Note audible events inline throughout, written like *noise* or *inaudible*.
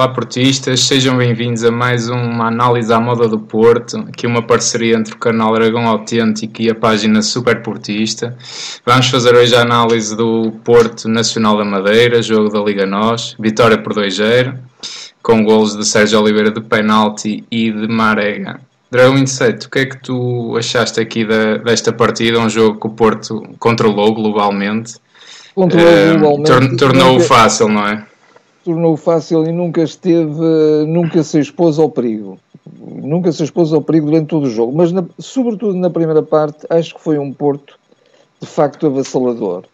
Olá portistas, sejam bem-vindos a mais uma análise à moda do Porto, aqui uma parceria entre o canal Dragão Autêntico e a página Super Portista. Vamos fazer hoje a análise do Porto Nacional da Madeira, jogo da Liga NOS, vitória por 2-0, com golos de Sérgio Oliveira de penalti e de Marega. Dragão 27, o que é que tu achaste aqui da, desta partida, um jogo que o Porto controlou globalmente? Controlou uh, globalmente. Tornou-o fácil, não é? Tornou fácil e nunca esteve, nunca se expôs ao perigo. Nunca se expôs ao perigo durante todo o jogo, mas na, sobretudo na primeira parte, acho que foi um Porto de facto avassalador.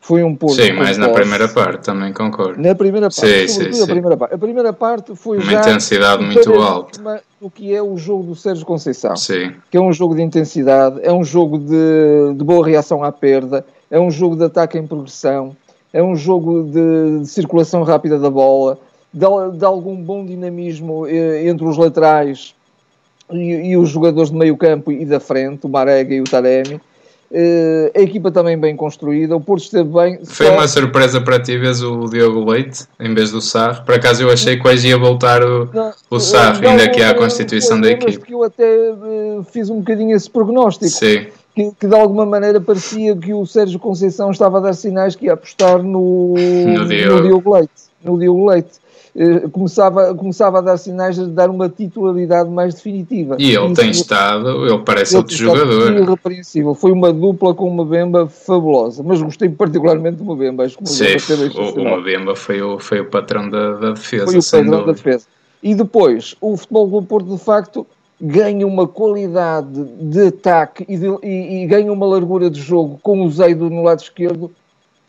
Foi um Porto. Sim, mas na primeira parte também concordo. Na primeira parte, sim, sim, sim. A, primeira parte. a primeira parte foi uma intensidade muito alta. O que é o jogo do Sérgio Conceição, sim. que é um jogo de intensidade, é um jogo de, de boa reação à perda, é um jogo de ataque em progressão, é um jogo de, de circulação rápida da bola, de, de, algum bom dinamismo eh, entre os laterais e, e, os jogadores de meio campo e da frente, o Marega e o Taremi. Uh, a equipa também bem construída, o Porto esteve bem. Foi só... uma surpresa para ti, vês o Diogo Leite em vez do Sarro. Por acaso eu achei que hoje ia voltar o, não, o Sarro, não, ainda que há a constituição da equipa. que eu até uh, fiz um bocadinho esse prognóstico. Sim que, que, de alguma maneira parecia que o Sérgio Conceição estava a dar sinais que ia apostar no, no, Diogo. no Diogo Leite. No Diogo Leite. Eh, começava, começava a dar sinais de dar uma titularidade mais definitiva. E ele tem estado, ele parece ele outro jogador. Irrepreensível. Foi uma dupla com uma Bemba fabulosa, mas gostei particularmente do Mbemba. Acho que o Mbemba, o, Mbemba foi o, foi o patrão da, da defesa. Foi o patrão dúvida. da defesa. E depois, o futebol do Porto, de facto, ganha uma qualidade de ataque e, de, e, e, ganha uma largura de jogo com o Zeido no lado esquerdo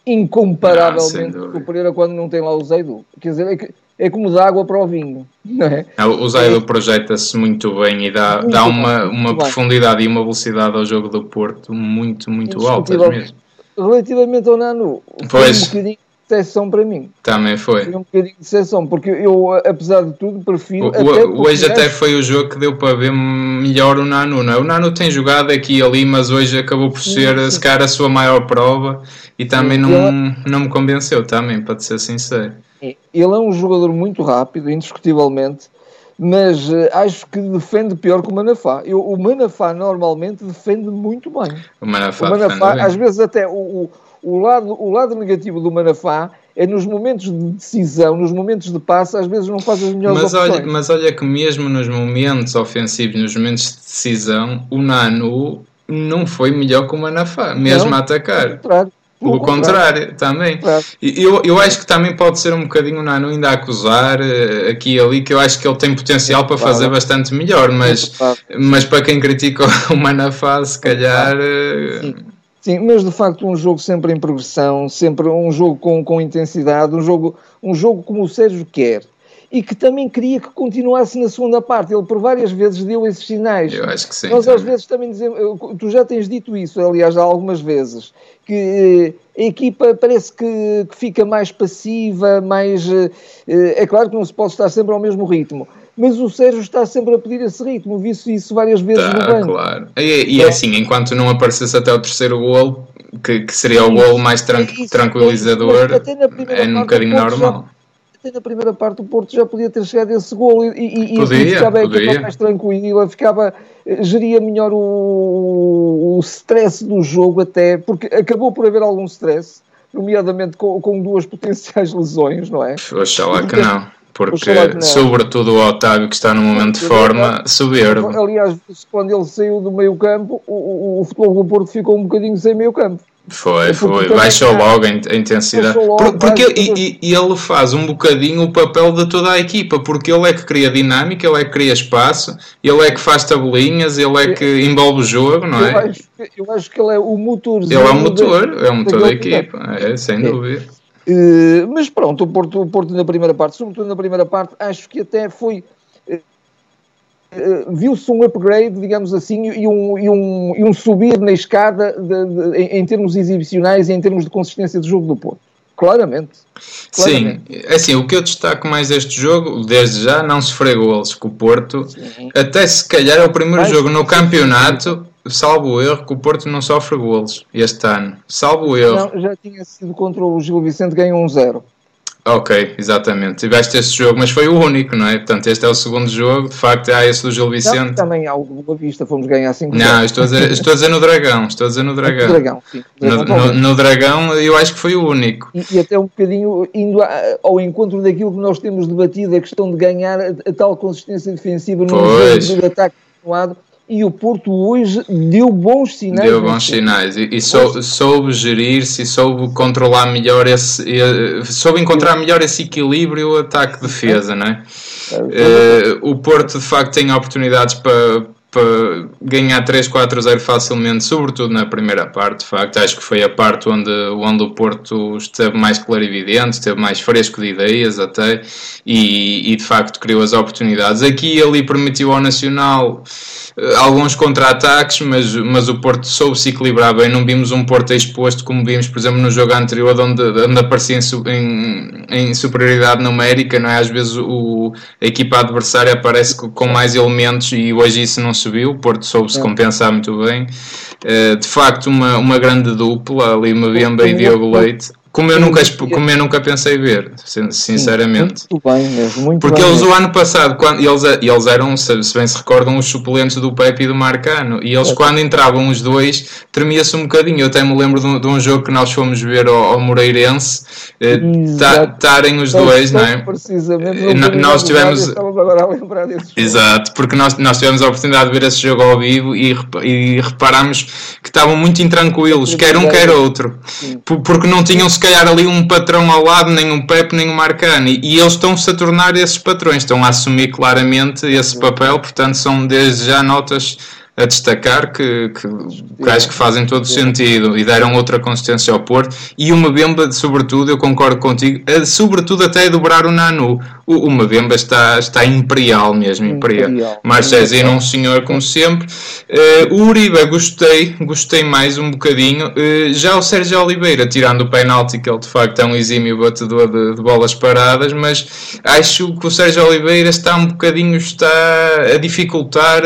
incomparavelmente ah, superior a quando não tem lá o Zeido. Quer dizer, é, que, é como dar água para o vinho. Não é? é o Zeido é. projeta-se muito bem e dá, muito dá uma, uma profundidade e uma velocidade ao jogo do Porto muito, muito altas mesmo. Relativamente ao Nano, pois. um bocadinho decepção para mim. Também foi. Foi um bocadinho de decepção, porque eu, apesar de tudo, prefiro. O, até hoje até foi o jogo que deu para ver melhor o Nanu. Não? É? O Nanu tem jogado aqui e ali, mas hoje acabou por ser, sim, sim. se calhar, a sua maior prova e também não, ele... não me convenceu, também, para te ser sincero. Ele é um jogador muito rápido, indiscutivelmente, mas uh, acho que defende pior que o Manafá. Eu, o Manafá normalmente defende muito bem. O Manafá, o Manafá às vezes até o, o lado, o lado negativo do Manafá é nos momentos de decisão, nos momentos de passe, às vezes não faz as melhores mas opções. Olha, mas olha que mesmo nos momentos ofensivos, nos momentos de decisão, o Nanu não foi melhor que o Manafá, mesmo não, a atacar. Pelo contrário, contrário também. Claro. Eu, eu acho que também pode ser um bocadinho o Nanu ainda a acusar uh, aqui e ali, que eu acho que ele tem potencial para fazer bastante melhor, mas, mas para quem critica *laughs* o Manafá, se calhar. Uh, Sim, mas de facto um jogo sempre em progressão, sempre um jogo com, com intensidade, um jogo, um jogo como o Sérgio quer e que também queria que continuasse na segunda parte. Ele por várias vezes deu esses sinais. Eu acho que sim. Nós às vezes também dizemos, tu já tens dito isso, aliás, há algumas vezes, que eh, a equipa parece que, que fica mais passiva, mais. Eh, é claro que não se pode estar sempre ao mesmo ritmo mas o Sérgio está sempre a pedir esse ritmo, vi-se isso várias vezes tá, no banco. Claro. E, e é assim, enquanto não aparecesse até o terceiro gol, que, que seria o gol mais tran é tranquilizador, é um bocadinho normal. Já, até na primeira parte o Porto já podia ter chegado a esse gol e, e, podia, e ficava podia. mais tranquila, ficava, eh, geria melhor o, o stress do jogo até, porque acabou por haver algum stress, nomeadamente com, com duas *laughs* potenciais lesões, não é? Oxalá que não porque sobretudo o Otávio que está no momento de forma soberbo. Aliás, quando ele saiu do meio campo, o, o, futebol do Porto ficou um bocadinho sem meio campo. Foi, é foi, baixou logo a intensidade. Logo, porque ele, e, ele faz um bocadinho o papel de toda a equipa, porque ele é que cria dinâmica, ele é que cria espaço, ele é que faz tabelinhas, ele é que envolve o jogo, não é? Eu acho, eu acho que ele é o motor. Ele é o motor, é o motor da equipa, é, sem dúvida. Uh, mas pronto, o Porto, o Porto na primeira parte, sobretudo na primeira parte, acho que até foi. Uh, uh, Viu-se um upgrade, digamos assim, e um, e um, e um subir na escada de, de, em, em, termos exibicionais e em termos de consistência do jogo do Porto. Claramente. Claramente. Sim, é assim, o que eu destaco mais deste jogo, desde já, não sofrer golos com o Porto, Sim. até se calhar é o primeiro jogo no campeonato salvo erro, que o Porto não sofre golos este ano. Salvo erro. Não, já tinha sido contra o Gil Vicente, ganhou um zero. Ok, exatamente. Tiveste este jogo, mas foi o único, não é? Portanto, este é o segundo jogo. De facto, há esse do Gil Vicente. Não, também há o Boa Vista, fomos ganhar 5 Não, estou a, dizer, estou a dizer no Dragão. Estou a dizer no Dragão. No Dragão, sim. No, no, no, Dragão, eu acho que foi o único. E, e até um bocadinho indo a, ao encontro daquilo que nós temos debatido, a questão de ganhar a, a tal consistência defensiva no jogo de ataque continuado e o Porto hoje deu bons sinais. Deu bons sinais e, e sou, soube gerir-se e soube controlar melhor esse. soube encontrar melhor esse equilíbrio ataque-defesa, não é? Uh, o Porto de facto tem oportunidades para, para ganhar 3-4-0 facilmente, sobretudo na primeira parte, de facto. Acho que foi a parte onde, onde o Porto esteve mais clarividente, esteve mais fresco de ideias até, e, e de facto criou as oportunidades. Aqui ele permitiu ao Nacional eh, alguns contra-ataques, mas, mas o Porto soube se equilibrar bem. Não vimos um Porto exposto como vimos, por exemplo, no jogo anterior, onde, onde aparecia em, em, em superioridade numérica. Não é? Às vezes o, a equipa adversária aparece com mais elementos e hoje isso não se viu. O Porto soube-se compensar muito bem. Uh, de facto, uma, uma grande dupla ali, Mbemba e Diogo Leite como eu, nunca, como eu nunca pensei ver, sinceramente. Muito bem mesmo, muito Porque bem eles mesmo. o ano passado, quando, eles, eles eram, se bem se recordam, os suplentes do Pepe e do Marcano, e eles é. quando entravam os dois, tremia-se um bocadinho. Eu até me lembro de um, de um jogo que nós fomos ver ao, ao Moreirense, estarem eh, os dois, não é? Precisamente, eh, nós tivemos. Agora a lembrar desse. Exato, porque nós, nós tivemos a oportunidade de ver esse jogo ao vivo e, e reparámos que estavam muito intranquilos, quer um, quer outro, Sim. porque não tinham se calhar ali um patrão ao lado, nem um Pepe, nem um Marcani. E eles estão-se a tornar esses patrões, estão a assumir claramente esse papel, portanto são desde já notas a destacar que, que, que acho que fazem todo sentido e deram outra consistência ao Porto e uma Bemba, sobretudo, eu concordo contigo, sobretudo até dobrar o Nanu. O, o Mabemba está, está imperial mesmo, imperial. imperial. Marcezinho, um senhor como sempre. Uh, o Uribe, gostei, gostei mais um bocadinho. Uh, já o Sérgio Oliveira, tirando o penalti, que ele de facto é um exímio batedor de, de, bolas paradas, mas acho que o Sérgio Oliveira está um bocadinho está a dificultar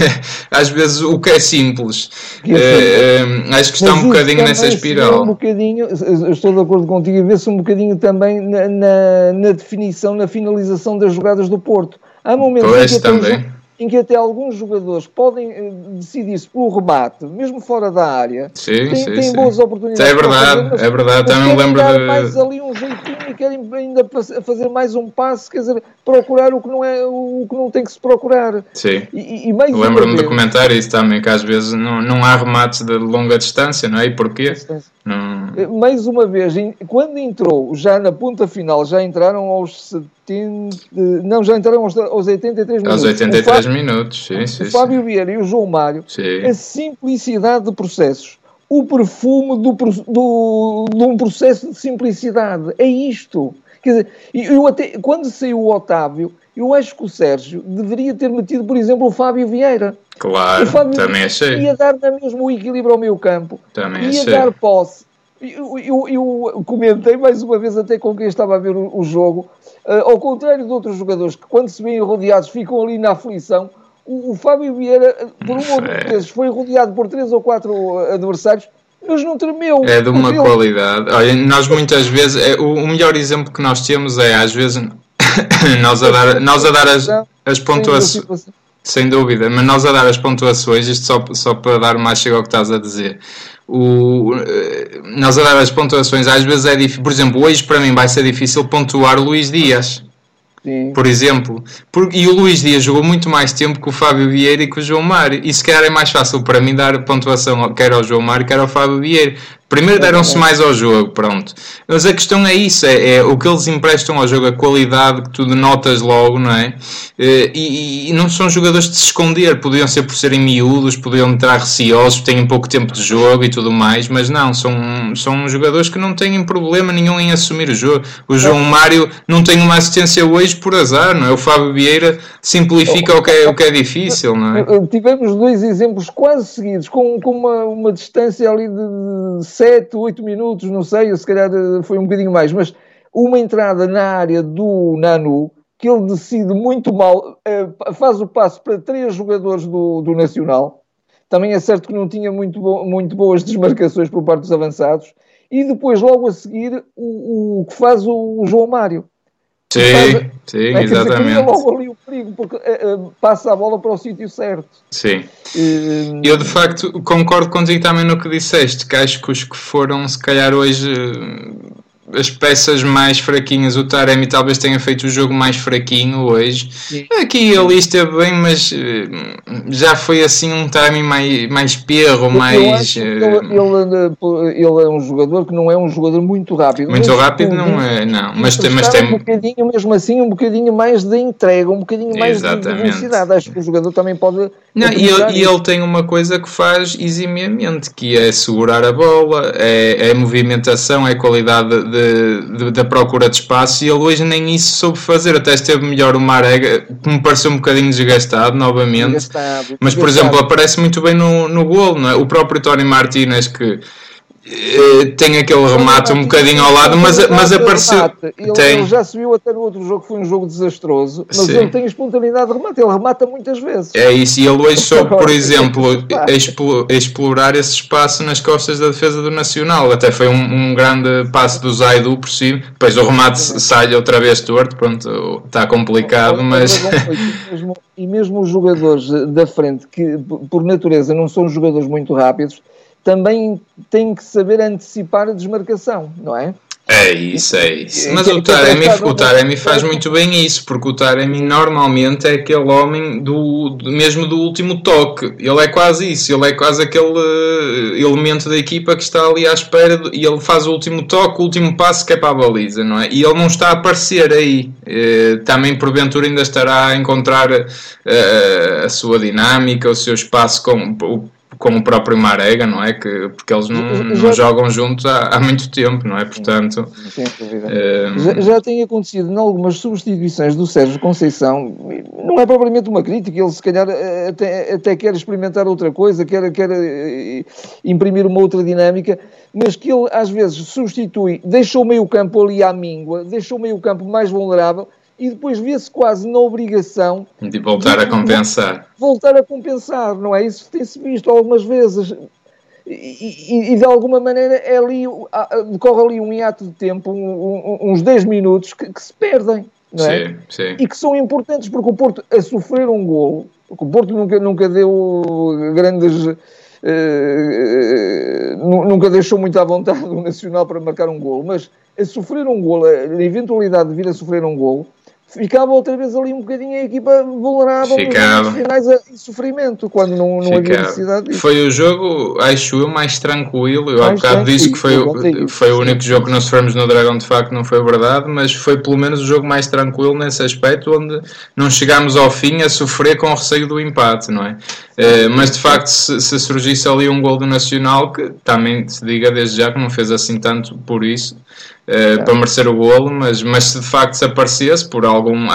*laughs* às vezes o que é simples. Uh, acho que está mas um bocadinho nessa espiral. Um bocadinho, estou de acordo contigo, vê-se um bocadinho também na, na, na definição, na finalização das jogadas do Porto. Há momentos pois, em que também em que até alguns jogadores podem eh, decidir-se pelo remate, mesmo fora da área, sim, têm, sim, sim. boas oportunidades. É verdade, é verdade. Também me lembro de. mais ali um jeitinho e querem ainda fazer mais um passo, quer dizer, procurar o que não, é, o que não tem que se procurar. Sim. E, e Lembro-me de comentar isso também, que às vezes não, não há remates de longa distância, não é? E porquê? Não... Eh, mais uma vez, quando entrou, já na ponta final, já entraram aos 70. Não, já entraram aos, aos 83 minutos. Aos 83 Fábio, minutos, sim, sim. O Fábio Vieira e o João Mário, sim. a simplicidade de processos, o perfume do, do, de um processo de simplicidade. É isto. Quer dizer, eu até, quando saiu o Otávio, eu acho que o Sérgio deveria ter metido, por exemplo, o Fábio Vieira. Claro, Fábio também achei. Ia dar na mesmo o equilíbrio ao meu campo. Também ia achei. dar posse. Eu, eu, eu, comentei mais uma vez até com quem estava a ver o, o jogo, uh, ao contrário de outros jogadores que quando se veem rodeados ficam ali na aflição, o, o Fábio Vieira, por um ou dois vezes, foi rodeado por três ou quatro adversários, mas não tremeu. É de uma qualidade. Olha, nós muitas vezes, é, o, o melhor exemplo que nós temos é às vezes *coughs* nós a dar, nós a dar as, as pontuações. Sem dúvida, mas nós a dar as pontuações, isto só, só para dar mais chega ao que estás a dizer. O, eh, nós a dar as pontuações, às vezes é difícil. Por exemplo, hoje para mim vai ser difícil pontuar Luís Dias. Sim. Por exemplo, e o Luís Dias jogou muito mais tempo que o Fábio Vieira e que o João Mário, e se calhar é mais fácil para mim dar pontuação quer ao João Mário, quer ao Fábio Vieira, Primeiro deram-se mais ao jogo, pronto. Mas a questão é isso, é, é, o que eles emprestam ao jogo, a qualidade que tu denotas logo, não é? Eh, e, e, não são jogadores de se esconder, podiam ser por serem miúdos, podiam entrar receosos, têm pouco tempo de jogo e tudo mais, mas não, são, são jogadores que não têm problema nenhum em assumir o jogo. O João Mário não tem uma assistência hoje por azar, não é? O Fábio Vieira simplifica o que é, o que é difícil, não é? Tivemos dois exemplos quase seguidos, com, com uma, uma distância ali de 7, 8 minutos, não sei, se calhar eh, foi um bocadinho mais, mas uma entrada na área do Nanu, que ele decide muito mal, eh, faz o passo para três jogadores do, do Nacional. Também é certo que não tinha muito, bo muito boas desmarcações por parte dos avançados. e depois, logo a seguir, o, o que faz o, o João Mário. Sim, sim, é, exatamente. Dizer, logo ali o perigo, porque uh, passa a bola para o sítio certo. Sim. Uh, Eu, de facto, concordo contigo também no que disseste, que acho que os que foram, se calhar, hoje as peças mais fraquinhas. O Taremi talvez tenha feito o jogo mais fraquinho hoje. Sim. Aqui ele esteve bem, mas eh, já foi assim um Taremi mais, mais perro, mais. Eh, ele, ele, ele, é um jogador que não é um jogador muito rápido. Muito rápido não é, não. Mas, tem, mas tem. Um bocadinho, mesmo assim, um bocadinho mais de entrega, um bocadinho mais Exatamente. de velocidade. Acho que o jogador também pode. Não, e ele, e ele, tem uma coisa que faz eximiamente, que é segurar a bola, é, é movimentação, é qualidade de da procura de espaço e ele hoje nem isso soube fazer. Até esteve melhor o Marega, que me pareceu um bocadinho desgastado novamente. Desgastado, mas, por exemplo, aparece muito bem no, no gol, não é? O próprio Tony Martinez que tem aquele remate um bocadinho ao lado, mas, mas apareceu. Ele, tem. ele já subiu até no outro jogo, que foi um jogo desastroso, mas Sim. ele tem espontaneidade de remate, ele remata muitas vezes. É isso, e ele hoje soube, por exemplo, *laughs* explorar esse espaço nas costas da defesa do Nacional. Até foi um, um grande passe do Zaidu por cima, depois o remate sai outra vez torto, pronto, está complicado, mas. *laughs* E mesmo os jogadores da frente, que por natureza não são jogadores muito rápidos também tem que saber antecipar a desmarcação, não é? É isso, é isso. Mas o Taremi, o Taremi faz muito bem isso, porque o Taremi normalmente é aquele homem do, mesmo do último toque. Ele é quase isso, ele é quase aquele uh, elemento da equipa que está ali à espera e ele faz o último toque, o último passo que é para a baliza, não é? E ele não está a aparecer aí. Uh, também porventura ainda estará a encontrar uh, a sua dinâmica, o seu espaço com o com o próprio Marega, não é? Que, porque eles não, não jogam juntos há, há, muito tempo, não é? Portanto. Sem dúvida. Uh... Já, já, tem acontecido em algumas substituições do Sérgio Conceição, não é propriamente uma crítica, ele se calhar eh, até, até quer experimentar outra coisa, quer, quer eh, imprimir uma outra dinâmica, mas que ele às vezes substitui, deixou o meio campo ali à míngua, deixou o meio campo mais vulnerável e depois vê-se quase na obrigação de voltar de, a compensar. Voltar a compensar, não é? Isso tem-se visto algumas vezes. E, e, e, de alguma maneira é ali, decorre ali um hiato de tempo, um, um, uns 10 minutos, que, que, se perdem. É? Sim, sim. E que são importantes porque o Porto, a sofrer um gol, porque o Porto nunca, nunca deu grandes. Uh, nunca deixou muito à vontade o Nacional para marcar um gol, mas a sofrer um gol, a eventualidade de vir a sofrer um gol, ficava outra vez ali um bocadinho a equipa vulnerável ficava. finais em sofrimento, quando não, não havia necessidade disso. Foi o jogo, acho eu, mais tranquilo. Eu há bocado disse que foi, foi o único jogo que nós sofremos no Dragão, de facto não foi verdade, mas foi pelo menos o jogo mais tranquilo nesse aspecto, onde não chegámos ao fim a sofrer com o receio do empate, não é? Uh, mas de facto, se, se, surgisse ali um gol do Nacional, que também se diga desde já que não fez assim tanto por isso, uh, para merecer o golo, mas, mas se de facto se aparecesse, por algum.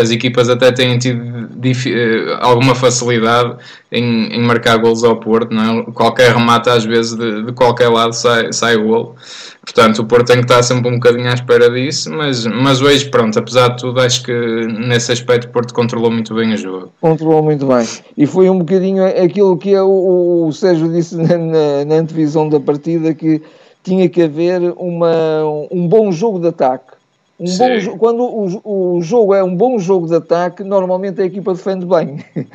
As equipas até têm tido uh, alguma facilidade em, em marcar golos ao Porto, não é? Qualquer remate, às vezes, de, de qualquer lado sai, sai golo. Portanto, o Porto tem que estar sempre um bocadinho à espera disso, mas, mas hoje, pronto, apesar de tudo, acho que nesse aspecto o Porto controlou muito bem o jogo. Controlou muito bem. E foi um bocadinho aquilo que é o, o Sérgio disse na, na, na antevisão da partida, que tinha que haver uma, um bom jogo de ataque. Um bom, quando o, o jogo é um bom jogo de ataque, normalmente a equipa defende bem. *laughs*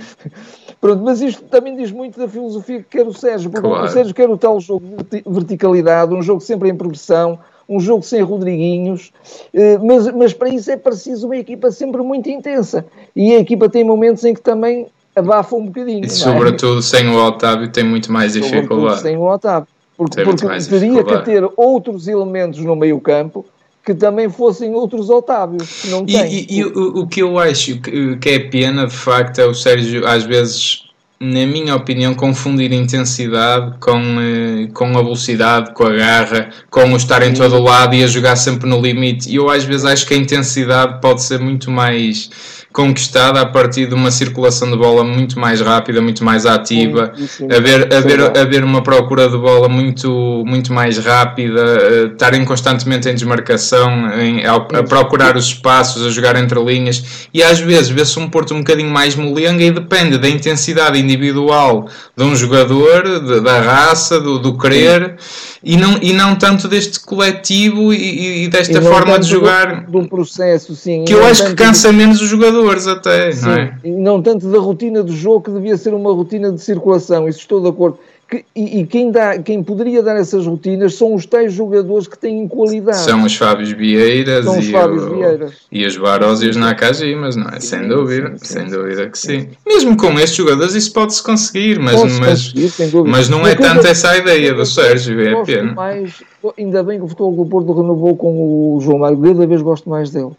Pronto, mas isto também diz muito da filosofia que quer o Sérgio, porque claro. o Sérgio quer o tal jogo de verticalidade, um jogo sempre em progressão, um jogo sem Rodriguinhos, eh, mas, mas para isso é preciso uma equipa sempre muito intensa. E a equipa tem momentos em que também abafa um bocadinho. E é? sobretudo é? sem o Otávio tem muito mais dificuldade. Sem o Otávio. Porque, porque teria que ter outros elementos no meio campo que também fossem outros Otávios, que não e, tem. E, e o, o, que eu acho que, que é pena, de facto, é o Sérgio, às vezes, na minha opinião, confundir intensidade com, eh, com a velocidade, com a garra, com o estar em todo o lado e a jogar sempre no limite. E eu, às vezes, acho que a intensidade pode ser muito mais conquistada a partir de uma circulação de bola muito mais rápida, muito mais ativa, haver, haver, haver uma procura de bola muito, muito mais rápida, uh, estarem constantemente em desmarcação, em, a, a, procurar os espaços, a jogar entre linhas, e às vezes vê-se um Porto um bocadinho mais molenga e depende da intensidade individual de um jogador, de, da raça, do, do querer. Sim. e não, e não tanto deste coletivo e, e desta e forma de jogar. do, do, processo, sim. Que eu acho que cansa de... menos os jogadores até, sim, não é? E não tanto da rotina do jogo que devia ser uma rotina de circulação, isso estou de acordo. Que, e, e quem, dá, quem poderia dar essas rotinas são os tais jogadores que têm qualidade. São os Fábios Vieiras, os e, Fábios o, Vieiras. e os Barós e os Nakajimas, não é? Sim, sem dúvida, sim, sim, sem dúvida que sim. Mesmo com estes jogadores isso pode-se conseguir, mas, mas, conseguir, mas não é tanto essa a ideia do Sérgio, é pena. Mais, ainda bem que o Futebol do Porto renovou com o João Mário, cada vez gosto mais dele.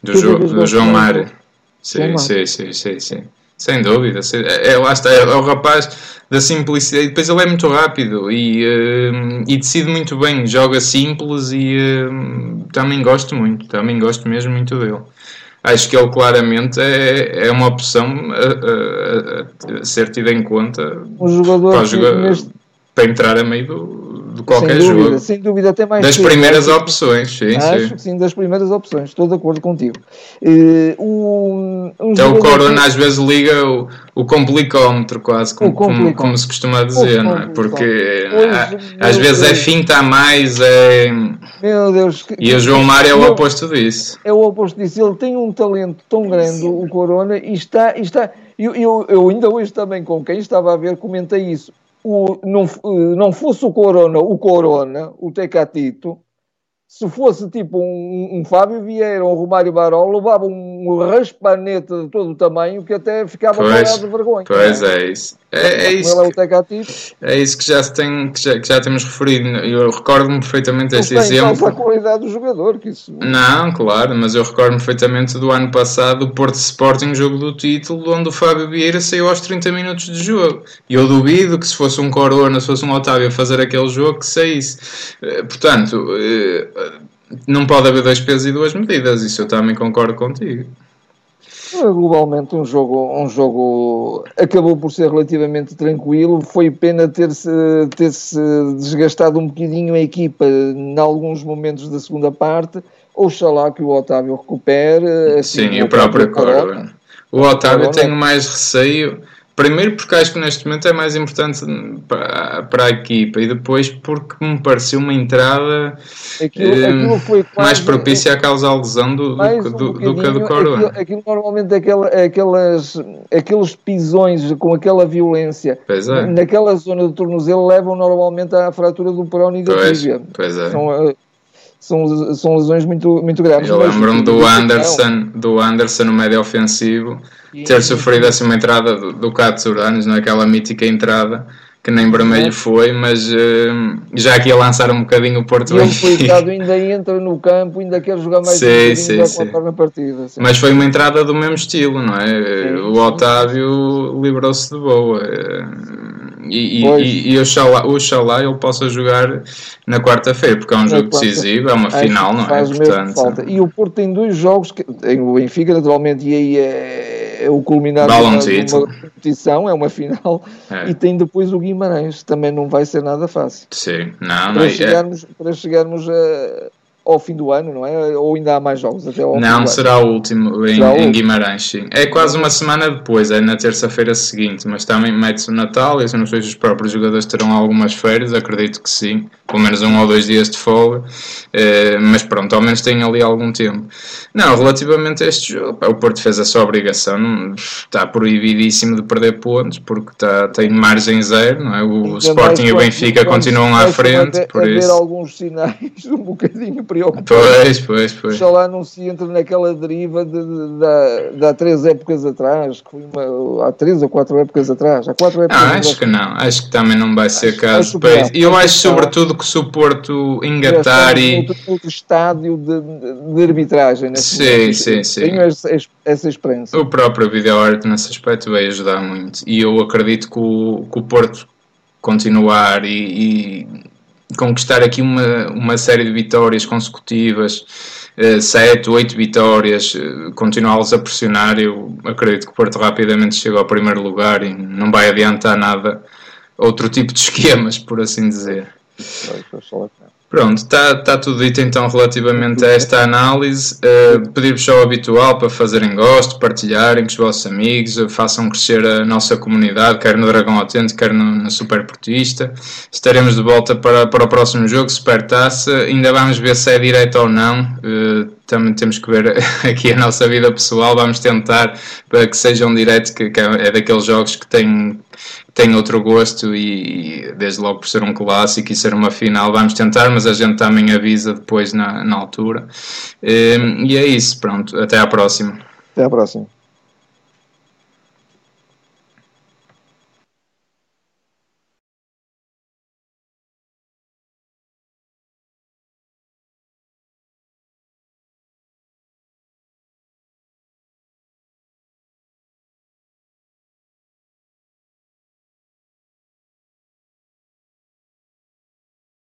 Do, jo, do João Mário. Sim, sim, sim, sim, sim. Sem dúvida. É, é, lá está, é, é o rapaz da simplicidade. Depois ele é muito rápido e, uh, e decide muito bem, joga simples e uh, também gosto muito, também gosto mesmo muito dele. Acho que ele claramente é, é uma opção a, a, a ser tida em conta um jogador para, jogar, neste... para entrar a meio do, de qualquer sem dúvida, jogo. Sem dúvida, até mais Das primeiras opções, sim, Acho sim. que sim, das primeiras opções, estou de acordo contigo. Uh, um, um então o Corona às vezes liga o, o complicómetro, quase, como, como, como, se costuma dizer, não é? Porque às vezes é finta a mais, é. Meu Deus. Que, e o João Mário é o oposto disso. É o oposto disso. Ele tem um talento tão grande, o Corona, e está. E está eu, eu, eu ainda hoje também, com quem estava a ver, comentei isso o, não, eh, não fosse o Corona, o Corona, o Tecatito, se fosse tipo um, um Fábio Vieira ou um Romário Barol, levava um raspanete de todo o tamanho que até ficava pois, de vergonha. Pois é, é isso. É, é isso. É, que, é isso que já, tem, que já, que já temos referido. Eu recordo-me perfeitamente deste exemplo. a qualidade do jogador. Que isso... Não, claro, mas eu recordo-me perfeitamente do ano passado, o Porto Sporting, jogo do título, onde o Fábio Vieira saiu aos 30 minutos de jogo. E eu duvido que se fosse um Corona, se fosse um Otávio a fazer aquele jogo, que saísse. Eh, portanto, eh, não pode haver dois pesos e duas medidas. Isso eu também concordo contigo. Globalmente um jogo, um jogo acabou por ser relativamente tranquilo. Foi pena ter-se ter -se desgastado um bocadinho a equipa em alguns momentos da segunda parte. Oxalá que o Otávio recupere. Assim, Sim, e o próprio Corona. O Otávio tem mais receio Primeiro porque acho que neste momento é mais importante para, para a equipa e depois porque me pareceu uma entrada aquilo, eh, aquilo quase, mais propícia a causar lesão do, do, do, do, que a do Corona. Aquilo, aquilo normalmente aquela, aquelas, aqueles pisões com aquela violência é. naquela zona do tornozelo levam normalmente à fratura do perono e da tibia. Pois é. São, eh, são, são lesões muito, muito graves. Eu lembro-me do Anderson, do Anderson no médio ofensivo ter sofrido assim uma entrada do, do Katsuranos, naquela é? mítica entrada que nem vermelho foi, mas uh, já aqui a lançar um bocadinho o Porto e ele ainda *laughs* entra no campo, ainda quer jogar mais sim, um sim, sim. na partida. Sim. Mas foi uma entrada do mesmo estilo, não é? Sim, o Otávio livrou-se de boa. E, e, e, e oxalá, oxalá ele possa jogar na quarta-feira, porque é um jogo decisivo, é uma final, não é? Portanto... E o Porto tem dois jogos, que, tem o Benfica, naturalmente, e aí é, é o culminar de uma, uma competição, é uma final, é. e tem depois o Guimarães, também não vai ser nada fácil. Sim, não, para não é- chegarmos, é... Para chegarmos a ao fim do ano, não é? Ou ainda há mais jogos até ao Não, será o último em, em, Guimarães, sim. É quase uma semana depois, é na terça-feira seguinte, mas também mete-se o Natal, e eu não sei se os próprios jogadores terão algumas férias, acredito que sim, pelo menos um ou dois dias de folga, eh, mas pronto, ao menos tem ali algum tempo. Não, relativamente a este jogo, o Porto fez a sua obrigação, está proibidíssimo de perder pontos, porque está, tem margem zero, não é? O Sporting e o Benfica continuam à frente, por isso. alguns sinais *laughs* um bocadinho Pois, pois, pois. Oxalá não se entra naquela deriva de, de, de, de, há três épocas atrás, que foi uma, há três ou quatro épocas atrás. Há quatro épocas ah, acho que não, acho que também não vai ser acho, caso. Acho e eu acho, sobretudo, que se o Porto engatar e. Outro, outro estádio de, de arbitragem? Sim, sim, sim. Tenho essa, essa experiência. O próprio vídeo arte nesse aspecto vai ajudar muito. E eu acredito que o, que o Porto continuar e, e conquistar aqui uma, uma série de vitórias consecutivas 7, 8 vitórias, uh, continuá-los a pressionar, eu acredito que o Porto rapidamente chega ao primeiro lugar e não vai adiantar nada outro tipo de *laughs* esquemas, por assim dizer. Pronto, está tá tudo dito então relativamente a esta análise. Uh, Pedir-vos só o habitual para fazerem gosto, partilharem com os vossos amigos, uh, façam crescer a nossa comunidade, quer no Dragão Autêntico, quer no, no Super Portista. Estaremos de volta para, para o próximo jogo, Super Taça. Ainda vamos ver se é direito ou não. Uh, também temos que ver *laughs* aqui a nossa vida pessoal. Vamos tentar para que seja um direto, que, que é daqueles jogos que tem tem outro gosto e, desde logo por ser um clássico e ser uma final vamos tentar, mas a gente também avisa depois na, na altura. E, e é isso, pronto, até à próxima. Até à próxima.